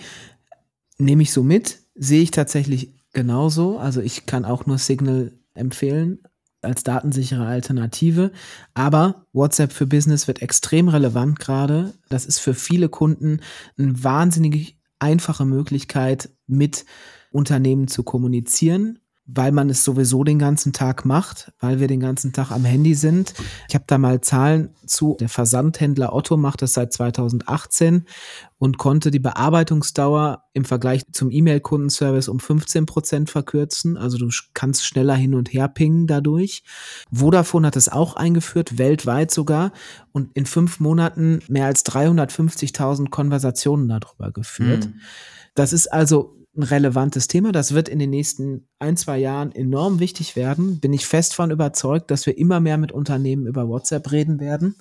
nehme ich so mit, sehe ich tatsächlich genauso. Also ich kann auch nur Signal empfehlen, als datensichere Alternative. Aber WhatsApp für Business wird extrem relevant gerade. Das ist für viele Kunden eine wahnsinnig einfache Möglichkeit, mit Unternehmen zu kommunizieren weil man es sowieso den ganzen Tag macht, weil wir den ganzen Tag am Handy sind. Ich habe da mal Zahlen zu. Der Versandhändler Otto macht das seit 2018 und konnte die Bearbeitungsdauer im Vergleich zum E-Mail-Kundenservice um 15 Prozent verkürzen. Also du kannst schneller hin und her pingen dadurch. Vodafone hat es auch eingeführt, weltweit sogar, und in fünf Monaten mehr als 350.000 Konversationen darüber geführt. Mhm. Das ist also ein relevantes Thema. Das wird in den nächsten ein, zwei Jahren enorm wichtig werden. Bin ich fest von überzeugt, dass wir immer mehr mit Unternehmen über WhatsApp reden werden.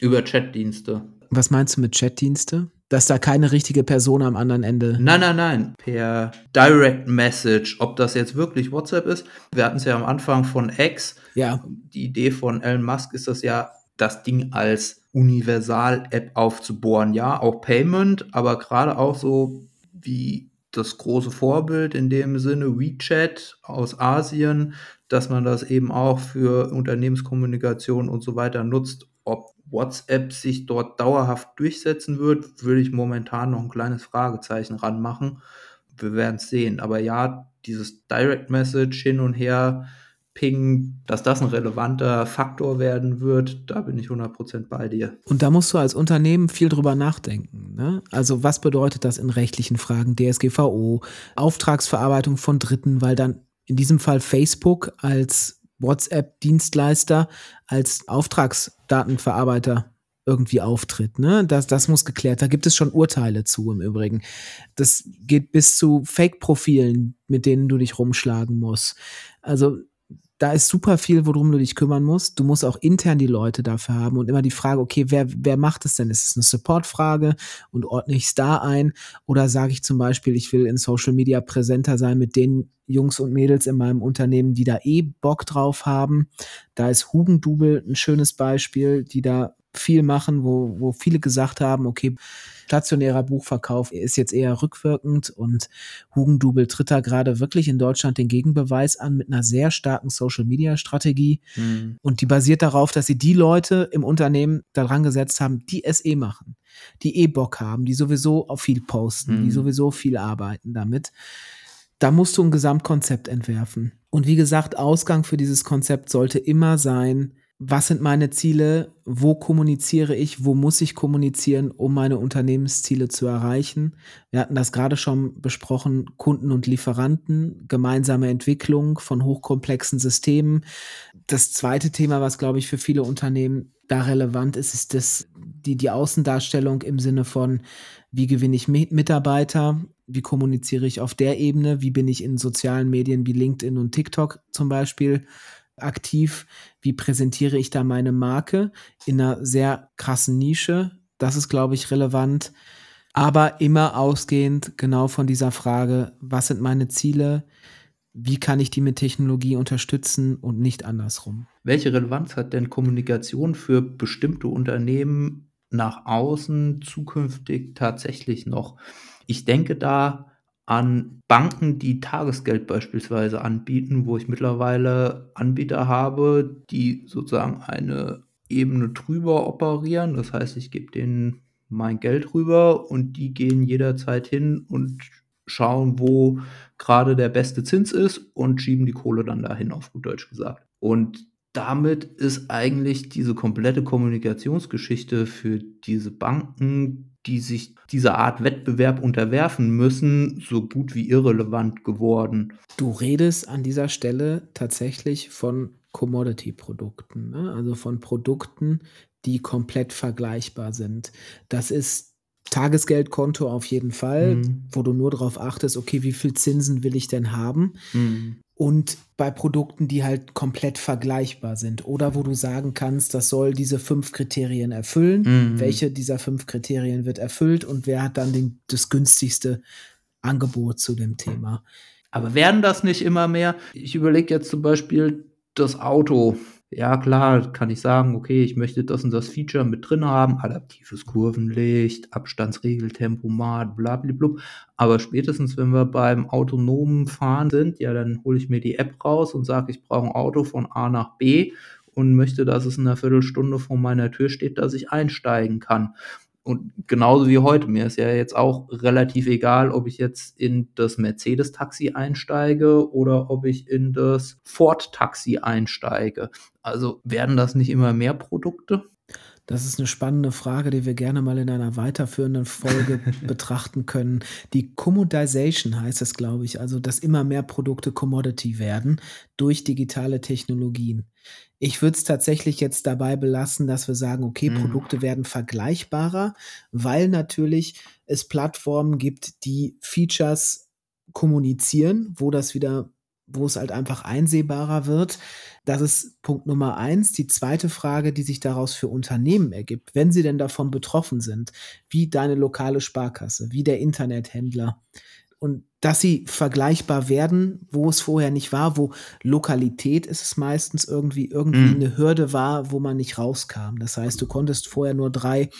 Über Chatdienste. Was meinst du mit Chatdienste? Dass da keine richtige Person am anderen Ende. Nein, nein, nein. Per Direct Message. Ob das jetzt wirklich WhatsApp ist. Wir hatten es ja am Anfang von X. Ja. Die Idee von Elon Musk ist das ja, das Ding als Universal-App aufzubohren. Ja, auch Payment, aber gerade auch so wie das große Vorbild in dem Sinne WeChat aus Asien, dass man das eben auch für Unternehmenskommunikation und so weiter nutzt. Ob WhatsApp sich dort dauerhaft durchsetzen wird, würde ich momentan noch ein kleines Fragezeichen ranmachen. Wir werden es sehen. Aber ja, dieses Direct Message hin und her, Ping, dass das ein relevanter Faktor werden wird, da bin ich 100% bei dir. Und da musst du als Unternehmen viel drüber nachdenken. Ne? Also was bedeutet das in rechtlichen Fragen, DSGVO, Auftragsverarbeitung von Dritten, weil dann in diesem Fall Facebook als WhatsApp-Dienstleister, als Auftragsdatenverarbeiter irgendwie auftritt. Ne? Das, das muss geklärt. Da gibt es schon Urteile zu im Übrigen. Das geht bis zu Fake-Profilen, mit denen du dich rumschlagen musst. Also da ist super viel, worum du dich kümmern musst. Du musst auch intern die Leute dafür haben und immer die Frage, okay, wer, wer macht es denn? Ist es eine Support-Frage und ordne ich es da ein? Oder sage ich zum Beispiel, ich will in Social Media präsenter sein mit den Jungs und Mädels in meinem Unternehmen, die da eh Bock drauf haben. Da ist Hugendubel ein schönes Beispiel, die da viel machen, wo, wo viele gesagt haben, okay, stationärer Buchverkauf ist jetzt eher rückwirkend und Hugendubel tritt da gerade wirklich in Deutschland den Gegenbeweis an mit einer sehr starken Social-Media-Strategie. Mhm. Und die basiert darauf, dass sie die Leute im Unternehmen daran gesetzt haben, die es eh machen, die eh Bock haben, die sowieso auf viel posten, mhm. die sowieso viel arbeiten damit. Da musst du ein Gesamtkonzept entwerfen. Und wie gesagt, Ausgang für dieses Konzept sollte immer sein, was sind meine Ziele, wo kommuniziere ich, wo muss ich kommunizieren, um meine Unternehmensziele zu erreichen. Wir hatten das gerade schon besprochen, Kunden und Lieferanten, gemeinsame Entwicklung von hochkomplexen Systemen. Das zweite Thema, was, glaube ich, für viele Unternehmen da relevant ist, ist das, die, die Außendarstellung im Sinne von, wie gewinne ich Mitarbeiter, wie kommuniziere ich auf der Ebene, wie bin ich in sozialen Medien wie LinkedIn und TikTok zum Beispiel aktiv, wie präsentiere ich da meine Marke in einer sehr krassen Nische. Das ist, glaube ich, relevant. Aber immer ausgehend genau von dieser Frage, was sind meine Ziele? Wie kann ich die mit Technologie unterstützen und nicht andersrum? Welche Relevanz hat denn Kommunikation für bestimmte Unternehmen nach außen zukünftig tatsächlich noch? Ich denke da an Banken, die Tagesgeld beispielsweise anbieten, wo ich mittlerweile Anbieter habe, die sozusagen eine Ebene drüber operieren. Das heißt, ich gebe denen mein Geld rüber und die gehen jederzeit hin und schauen, wo gerade der beste Zins ist und schieben die Kohle dann dahin, auf gut Deutsch gesagt. Und damit ist eigentlich diese komplette Kommunikationsgeschichte für diese Banken, die sich dieser Art Wettbewerb unterwerfen müssen, so gut wie irrelevant geworden. Du redest an dieser Stelle tatsächlich von Commodity-Produkten, ne? also von Produkten, die komplett vergleichbar sind. Das ist Tagesgeldkonto auf jeden Fall, mhm. wo du nur darauf achtest, okay, wie viel Zinsen will ich denn haben? Mhm. Und bei Produkten, die halt komplett vergleichbar sind oder wo du sagen kannst, das soll diese fünf Kriterien erfüllen. Mhm. Welche dieser fünf Kriterien wird erfüllt und wer hat dann den, das günstigste Angebot zu dem Thema? Aber werden das nicht immer mehr? Ich überlege jetzt zum Beispiel das Auto ja klar, kann ich sagen, okay, ich möchte das und das Feature mit drin haben, adaptives Kurvenlicht, Abstandsregeltempomat, blablabla. Aber spätestens, wenn wir beim autonomen Fahren sind, ja, dann hole ich mir die App raus und sage, ich brauche ein Auto von A nach B und möchte, dass es in einer Viertelstunde vor meiner Tür steht, dass ich einsteigen kann. Und genauso wie heute, mir ist ja jetzt auch relativ egal, ob ich jetzt in das Mercedes-Taxi einsteige oder ob ich in das Ford-Taxi einsteige. Also werden das nicht immer mehr Produkte? Das ist eine spannende Frage, die wir gerne mal in einer weiterführenden Folge betrachten können. Die Commodization heißt es, glaube ich, also dass immer mehr Produkte Commodity werden durch digitale Technologien. Ich würde es tatsächlich jetzt dabei belassen, dass wir sagen, okay, mhm. Produkte werden vergleichbarer, weil natürlich es Plattformen gibt, die Features kommunizieren, wo das wieder, wo es halt einfach einsehbarer wird. Das ist Punkt Nummer eins. Die zweite Frage, die sich daraus für Unternehmen ergibt, wenn sie denn davon betroffen sind, wie deine lokale Sparkasse, wie der Internethändler, und dass sie vergleichbar werden, wo es vorher nicht war, wo Lokalität ist es meistens irgendwie irgendwie mhm. eine Hürde war, wo man nicht rauskam. Das heißt, du konntest vorher nur drei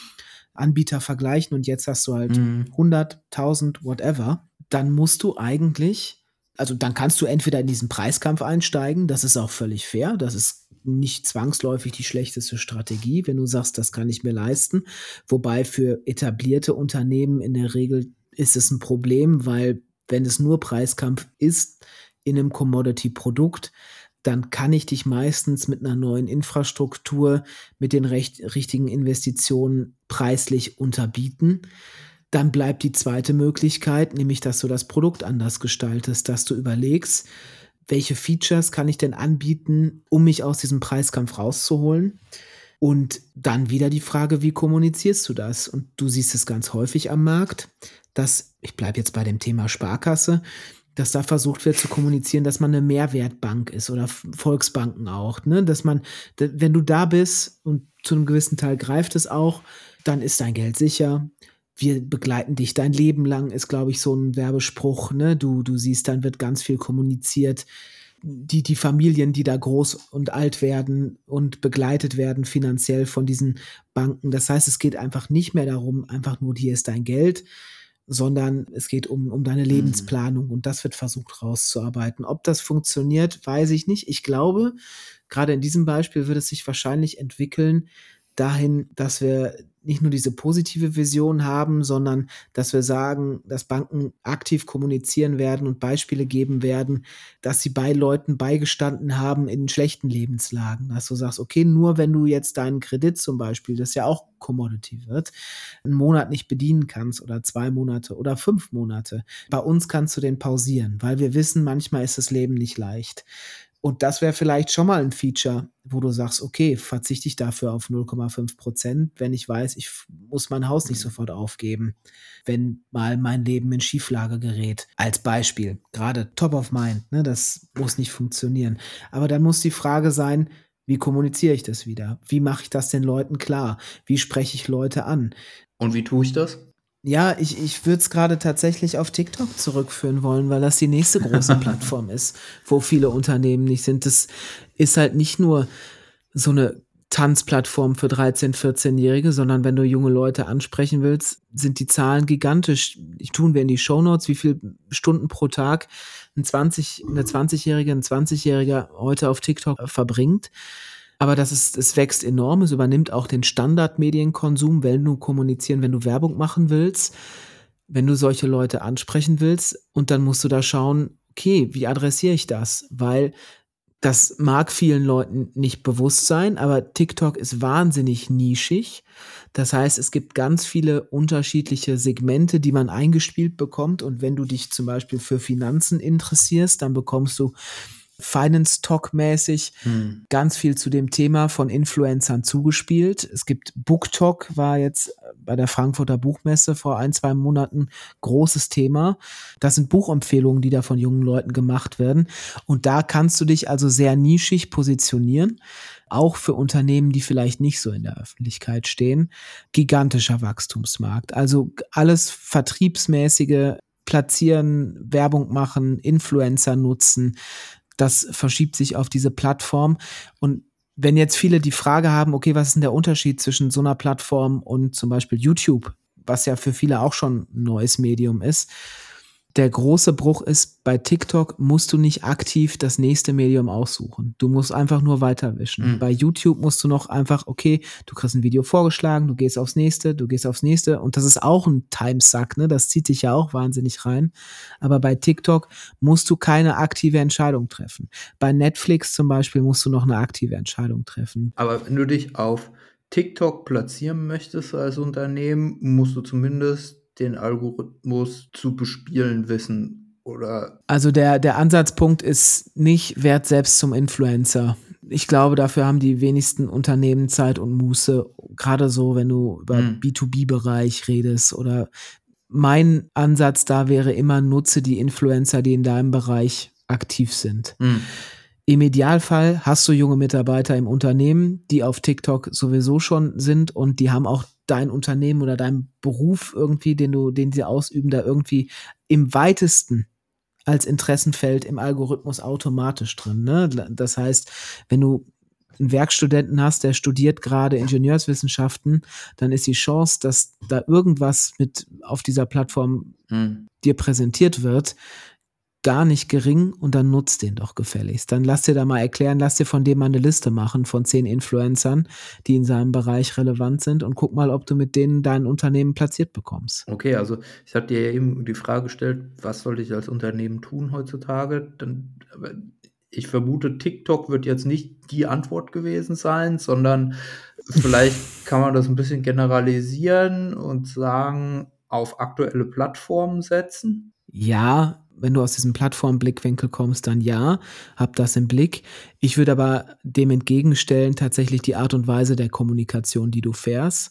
Anbieter vergleichen und jetzt hast du halt mhm. 100, 1000, whatever. Dann musst du eigentlich, also dann kannst du entweder in diesen Preiskampf einsteigen, das ist auch völlig fair, das ist nicht zwangsläufig die schlechteste Strategie, wenn du sagst, das kann ich mir leisten. Wobei für etablierte Unternehmen in der Regel ist es ein Problem, weil wenn es nur Preiskampf ist in einem Commodity-Produkt, dann kann ich dich meistens mit einer neuen Infrastruktur, mit den recht, richtigen Investitionen preislich unterbieten. Dann bleibt die zweite Möglichkeit, nämlich dass du das Produkt anders gestaltest, dass du überlegst, welche Features kann ich denn anbieten, um mich aus diesem Preiskampf rauszuholen. Und dann wieder die Frage, wie kommunizierst du das? Und du siehst es ganz häufig am Markt dass, ich bleibe jetzt bei dem Thema Sparkasse, dass da versucht wird zu kommunizieren, dass man eine Mehrwertbank ist oder Volksbanken auch, ne? Dass man, wenn du da bist und zu einem gewissen Teil greift es auch, dann ist dein Geld sicher. Wir begleiten dich dein Leben lang, ist, glaube ich, so ein Werbespruch, ne? Du, du siehst, dann wird ganz viel kommuniziert. Die, die Familien, die da groß und alt werden und begleitet werden finanziell von diesen Banken. Das heißt, es geht einfach nicht mehr darum, einfach nur, hier ist dein Geld, sondern es geht um, um deine mhm. Lebensplanung und das wird versucht rauszuarbeiten. Ob das funktioniert, weiß ich nicht. Ich glaube, gerade in diesem Beispiel wird es sich wahrscheinlich entwickeln dahin, dass wir nicht nur diese positive Vision haben, sondern dass wir sagen, dass Banken aktiv kommunizieren werden und Beispiele geben werden, dass sie bei Leuten beigestanden haben in schlechten Lebenslagen. Dass du sagst, okay, nur wenn du jetzt deinen Kredit zum Beispiel, das ja auch Commodity wird, einen Monat nicht bedienen kannst oder zwei Monate oder fünf Monate, bei uns kannst du den pausieren, weil wir wissen, manchmal ist das Leben nicht leicht. Und das wäre vielleicht schon mal ein Feature, wo du sagst, okay, verzichte ich dafür auf 0,5 Prozent, wenn ich weiß, ich muss mein Haus nicht sofort aufgeben, wenn mal mein Leben in Schieflage gerät. Als Beispiel, gerade top of mind, ne, das muss nicht funktionieren. Aber dann muss die Frage sein, wie kommuniziere ich das wieder? Wie mache ich das den Leuten klar? Wie spreche ich Leute an? Und wie tue ich das? Ja, ich, ich würde es gerade tatsächlich auf TikTok zurückführen wollen, weil das die nächste große Plattform ist, wo viele Unternehmen nicht sind. Das ist halt nicht nur so eine Tanzplattform für 13-, 14-Jährige, sondern wenn du junge Leute ansprechen willst, sind die Zahlen gigantisch. Ich tun wir in die Shownotes, wie viele Stunden pro Tag ein 20, eine 20-Jährige, ein 20-Jähriger heute auf TikTok verbringt. Aber das ist, es wächst enorm. Es übernimmt auch den Standardmedienkonsum, wenn du kommunizieren, wenn du Werbung machen willst, wenn du solche Leute ansprechen willst. Und dann musst du da schauen, okay, wie adressiere ich das? Weil das mag vielen Leuten nicht bewusst sein, aber TikTok ist wahnsinnig nischig. Das heißt, es gibt ganz viele unterschiedliche Segmente, die man eingespielt bekommt. Und wenn du dich zum Beispiel für Finanzen interessierst, dann bekommst du Finance Talk mäßig hm. ganz viel zu dem Thema von Influencern zugespielt. Es gibt Book Talk, war jetzt bei der Frankfurter Buchmesse vor ein, zwei Monaten großes Thema. Das sind Buchempfehlungen, die da von jungen Leuten gemacht werden. Und da kannst du dich also sehr nischig positionieren. Auch für Unternehmen, die vielleicht nicht so in der Öffentlichkeit stehen. Gigantischer Wachstumsmarkt. Also alles vertriebsmäßige platzieren, Werbung machen, Influencer nutzen das verschiebt sich auf diese Plattform. Und wenn jetzt viele die Frage haben, okay, was ist denn der Unterschied zwischen so einer Plattform und zum Beispiel YouTube, was ja für viele auch schon ein neues Medium ist, der große Bruch ist, bei TikTok musst du nicht aktiv das nächste Medium aussuchen. Du musst einfach nur weiterwischen. Mhm. Bei YouTube musst du noch einfach, okay, du kriegst ein Video vorgeschlagen, du gehst aufs nächste, du gehst aufs nächste und das ist auch ein Timesuck, ne? Das zieht dich ja auch wahnsinnig rein. Aber bei TikTok musst du keine aktive Entscheidung treffen. Bei Netflix zum Beispiel musst du noch eine aktive Entscheidung treffen. Aber wenn du dich auf TikTok platzieren möchtest als Unternehmen, musst du zumindest den Algorithmus zu bespielen wissen oder. Also der, der Ansatzpunkt ist nicht, werd selbst zum Influencer. Ich glaube, dafür haben die wenigsten Unternehmen Zeit und Muße, gerade so, wenn du über hm. B2B-Bereich redest oder mein Ansatz da wäre immer, nutze die Influencer, die in deinem Bereich aktiv sind. Hm. Im Idealfall hast du junge Mitarbeiter im Unternehmen, die auf TikTok sowieso schon sind und die haben auch dein Unternehmen oder dein Beruf irgendwie, den du, den sie ausüben, da irgendwie im weitesten als Interessenfeld im Algorithmus automatisch drin. Ne? Das heißt, wenn du einen Werkstudenten hast, der studiert gerade Ingenieurswissenschaften, dann ist die Chance, dass da irgendwas mit auf dieser Plattform hm. dir präsentiert wird, gar nicht gering und dann nutzt den doch gefälligst. Dann lass dir da mal erklären, lass dir von dem mal eine Liste machen von zehn Influencern, die in seinem Bereich relevant sind und guck mal, ob du mit denen dein Unternehmen platziert bekommst. Okay, also ich hatte dir ja eben die Frage gestellt, was soll ich als Unternehmen tun heutzutage? Dann, ich vermute, TikTok wird jetzt nicht die Antwort gewesen sein, sondern vielleicht kann man das ein bisschen generalisieren und sagen, auf aktuelle Plattformen setzen. Ja, wenn du aus diesem Plattformblickwinkel kommst, dann ja, hab das im Blick. Ich würde aber dem entgegenstellen tatsächlich die Art und Weise der Kommunikation, die du fährst.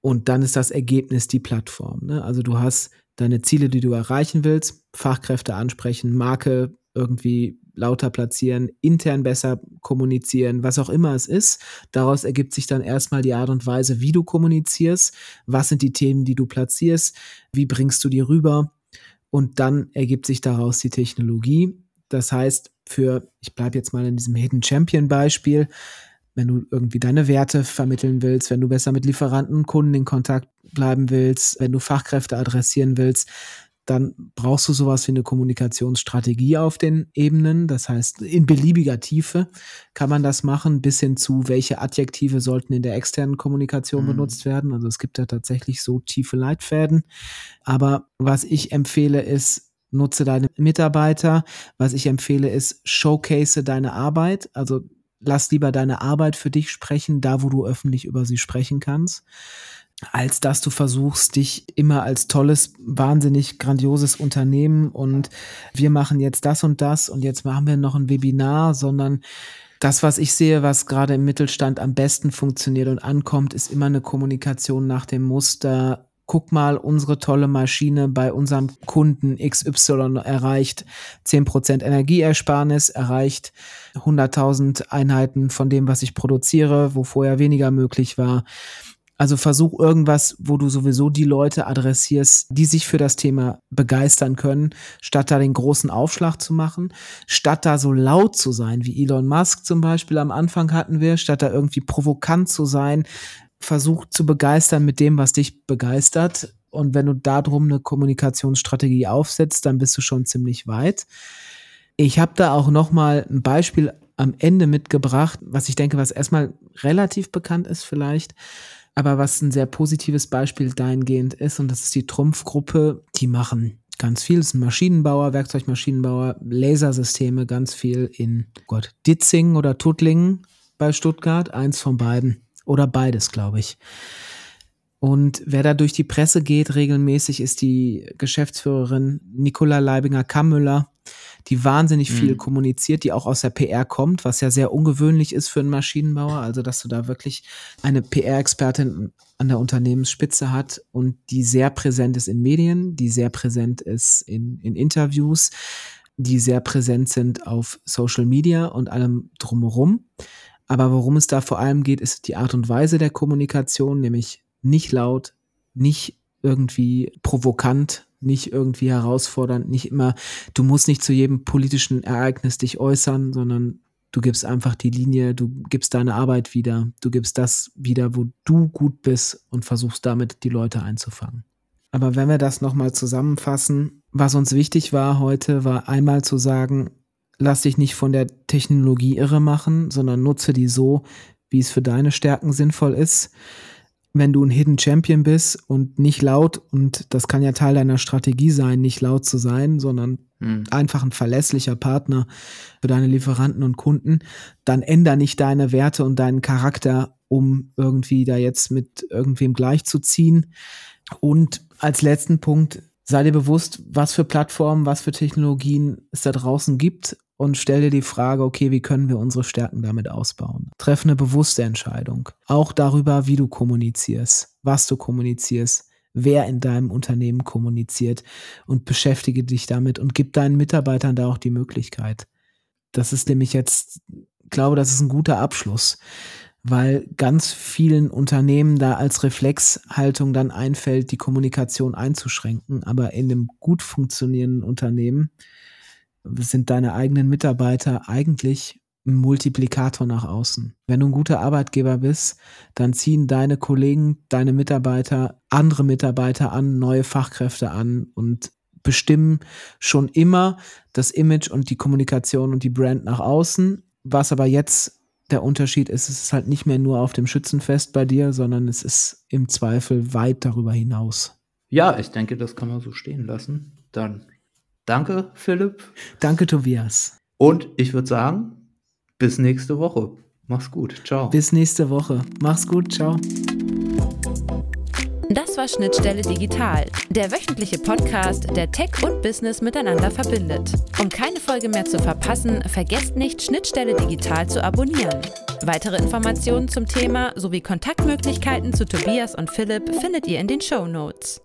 Und dann ist das Ergebnis die Plattform. Ne? Also du hast deine Ziele, die du erreichen willst, Fachkräfte ansprechen, Marke irgendwie lauter platzieren, intern besser kommunizieren, was auch immer es ist. Daraus ergibt sich dann erstmal die Art und Weise, wie du kommunizierst, was sind die Themen, die du platzierst, wie bringst du die rüber und dann ergibt sich daraus die Technologie. Das heißt, für, ich bleibe jetzt mal in diesem Hidden Champion Beispiel, wenn du irgendwie deine Werte vermitteln willst, wenn du besser mit Lieferanten und Kunden in Kontakt bleiben willst, wenn du Fachkräfte adressieren willst, dann brauchst du sowas wie eine Kommunikationsstrategie auf den Ebenen. Das heißt, in beliebiger Tiefe kann man das machen, bis hin zu, welche Adjektive sollten in der externen Kommunikation mhm. benutzt werden. Also es gibt da tatsächlich so tiefe Leitfäden. Aber was ich empfehle, ist, nutze deine Mitarbeiter. Was ich empfehle, ist, showcase deine Arbeit. Also lass lieber deine Arbeit für dich sprechen, da wo du öffentlich über sie sprechen kannst. Als dass du versuchst, dich immer als tolles, wahnsinnig grandioses Unternehmen und wir machen jetzt das und das und jetzt machen wir noch ein Webinar, sondern das, was ich sehe, was gerade im Mittelstand am besten funktioniert und ankommt, ist immer eine Kommunikation nach dem Muster. Guck mal, unsere tolle Maschine bei unserem Kunden XY erreicht 10% Energieersparnis, erreicht 100.000 Einheiten von dem, was ich produziere, wo vorher weniger möglich war. Also versuch irgendwas, wo du sowieso die Leute adressierst, die sich für das Thema begeistern können, statt da den großen Aufschlag zu machen, statt da so laut zu sein, wie Elon Musk zum Beispiel am Anfang hatten wir, statt da irgendwie provokant zu sein, versuch zu begeistern mit dem, was dich begeistert. Und wenn du darum eine Kommunikationsstrategie aufsetzt, dann bist du schon ziemlich weit. Ich habe da auch noch mal ein Beispiel am Ende mitgebracht, was ich denke, was erstmal relativ bekannt ist vielleicht aber was ein sehr positives Beispiel dahingehend ist, und das ist die Trumpfgruppe, die machen ganz viel, ist ein Maschinenbauer, Werkzeugmaschinenbauer, Lasersysteme, ganz viel in Gott, Ditzing oder Tuttlingen bei Stuttgart, eins von beiden. Oder beides, glaube ich. Und wer da durch die Presse geht regelmäßig, ist die Geschäftsführerin Nicola Leibinger-Kammüller, die wahnsinnig mhm. viel kommuniziert, die auch aus der PR kommt, was ja sehr ungewöhnlich ist für einen Maschinenbauer. Also, dass du da wirklich eine PR-Expertin an der Unternehmensspitze hat und die sehr präsent ist in Medien, die sehr präsent ist in, in Interviews, die sehr präsent sind auf Social Media und allem drumherum. Aber worum es da vor allem geht, ist die Art und Weise der Kommunikation, nämlich nicht laut, nicht irgendwie provokant, nicht irgendwie herausfordernd, nicht immer, du musst nicht zu jedem politischen Ereignis dich äußern, sondern du gibst einfach die Linie, du gibst deine Arbeit wieder, du gibst das wieder, wo du gut bist und versuchst damit die Leute einzufangen. Aber wenn wir das nochmal zusammenfassen, was uns wichtig war heute, war einmal zu sagen, lass dich nicht von der Technologie irre machen, sondern nutze die so, wie es für deine Stärken sinnvoll ist wenn du ein Hidden Champion bist und nicht laut, und das kann ja Teil deiner Strategie sein, nicht laut zu sein, sondern mhm. einfach ein verlässlicher Partner für deine Lieferanten und Kunden, dann änder nicht deine Werte und deinen Charakter, um irgendwie da jetzt mit irgendwem gleichzuziehen. Und als letzten Punkt, sei dir bewusst, was für Plattformen, was für Technologien es da draußen gibt und stell dir die Frage, okay, wie können wir unsere Stärken damit ausbauen? Treff eine bewusste Entscheidung. Auch darüber, wie du kommunizierst, was du kommunizierst, wer in deinem Unternehmen kommuniziert und beschäftige dich damit und gib deinen Mitarbeitern da auch die Möglichkeit. Das ist nämlich jetzt, glaube, das ist ein guter Abschluss, weil ganz vielen Unternehmen da als Reflexhaltung dann einfällt, die Kommunikation einzuschränken. Aber in einem gut funktionierenden Unternehmen sind deine eigenen Mitarbeiter eigentlich ein Multiplikator nach außen. Wenn du ein guter Arbeitgeber bist, dann ziehen deine Kollegen, deine Mitarbeiter, andere Mitarbeiter an, neue Fachkräfte an und bestimmen schon immer das Image und die Kommunikation und die Brand nach außen. Was aber jetzt der Unterschied ist, es ist halt nicht mehr nur auf dem Schützenfest bei dir, sondern es ist im Zweifel weit darüber hinaus. Ja, ich denke, das kann man so stehen lassen. Dann Danke, Philipp. Danke, Tobias. Und ich würde sagen, bis nächste Woche. Mach's gut. Ciao. Bis nächste Woche. Mach's gut. Ciao. Das war Schnittstelle Digital, der wöchentliche Podcast, der Tech und Business miteinander verbindet. Um keine Folge mehr zu verpassen, vergesst nicht, Schnittstelle Digital zu abonnieren. Weitere Informationen zum Thema sowie Kontaktmöglichkeiten zu Tobias und Philipp findet ihr in den Show Notes.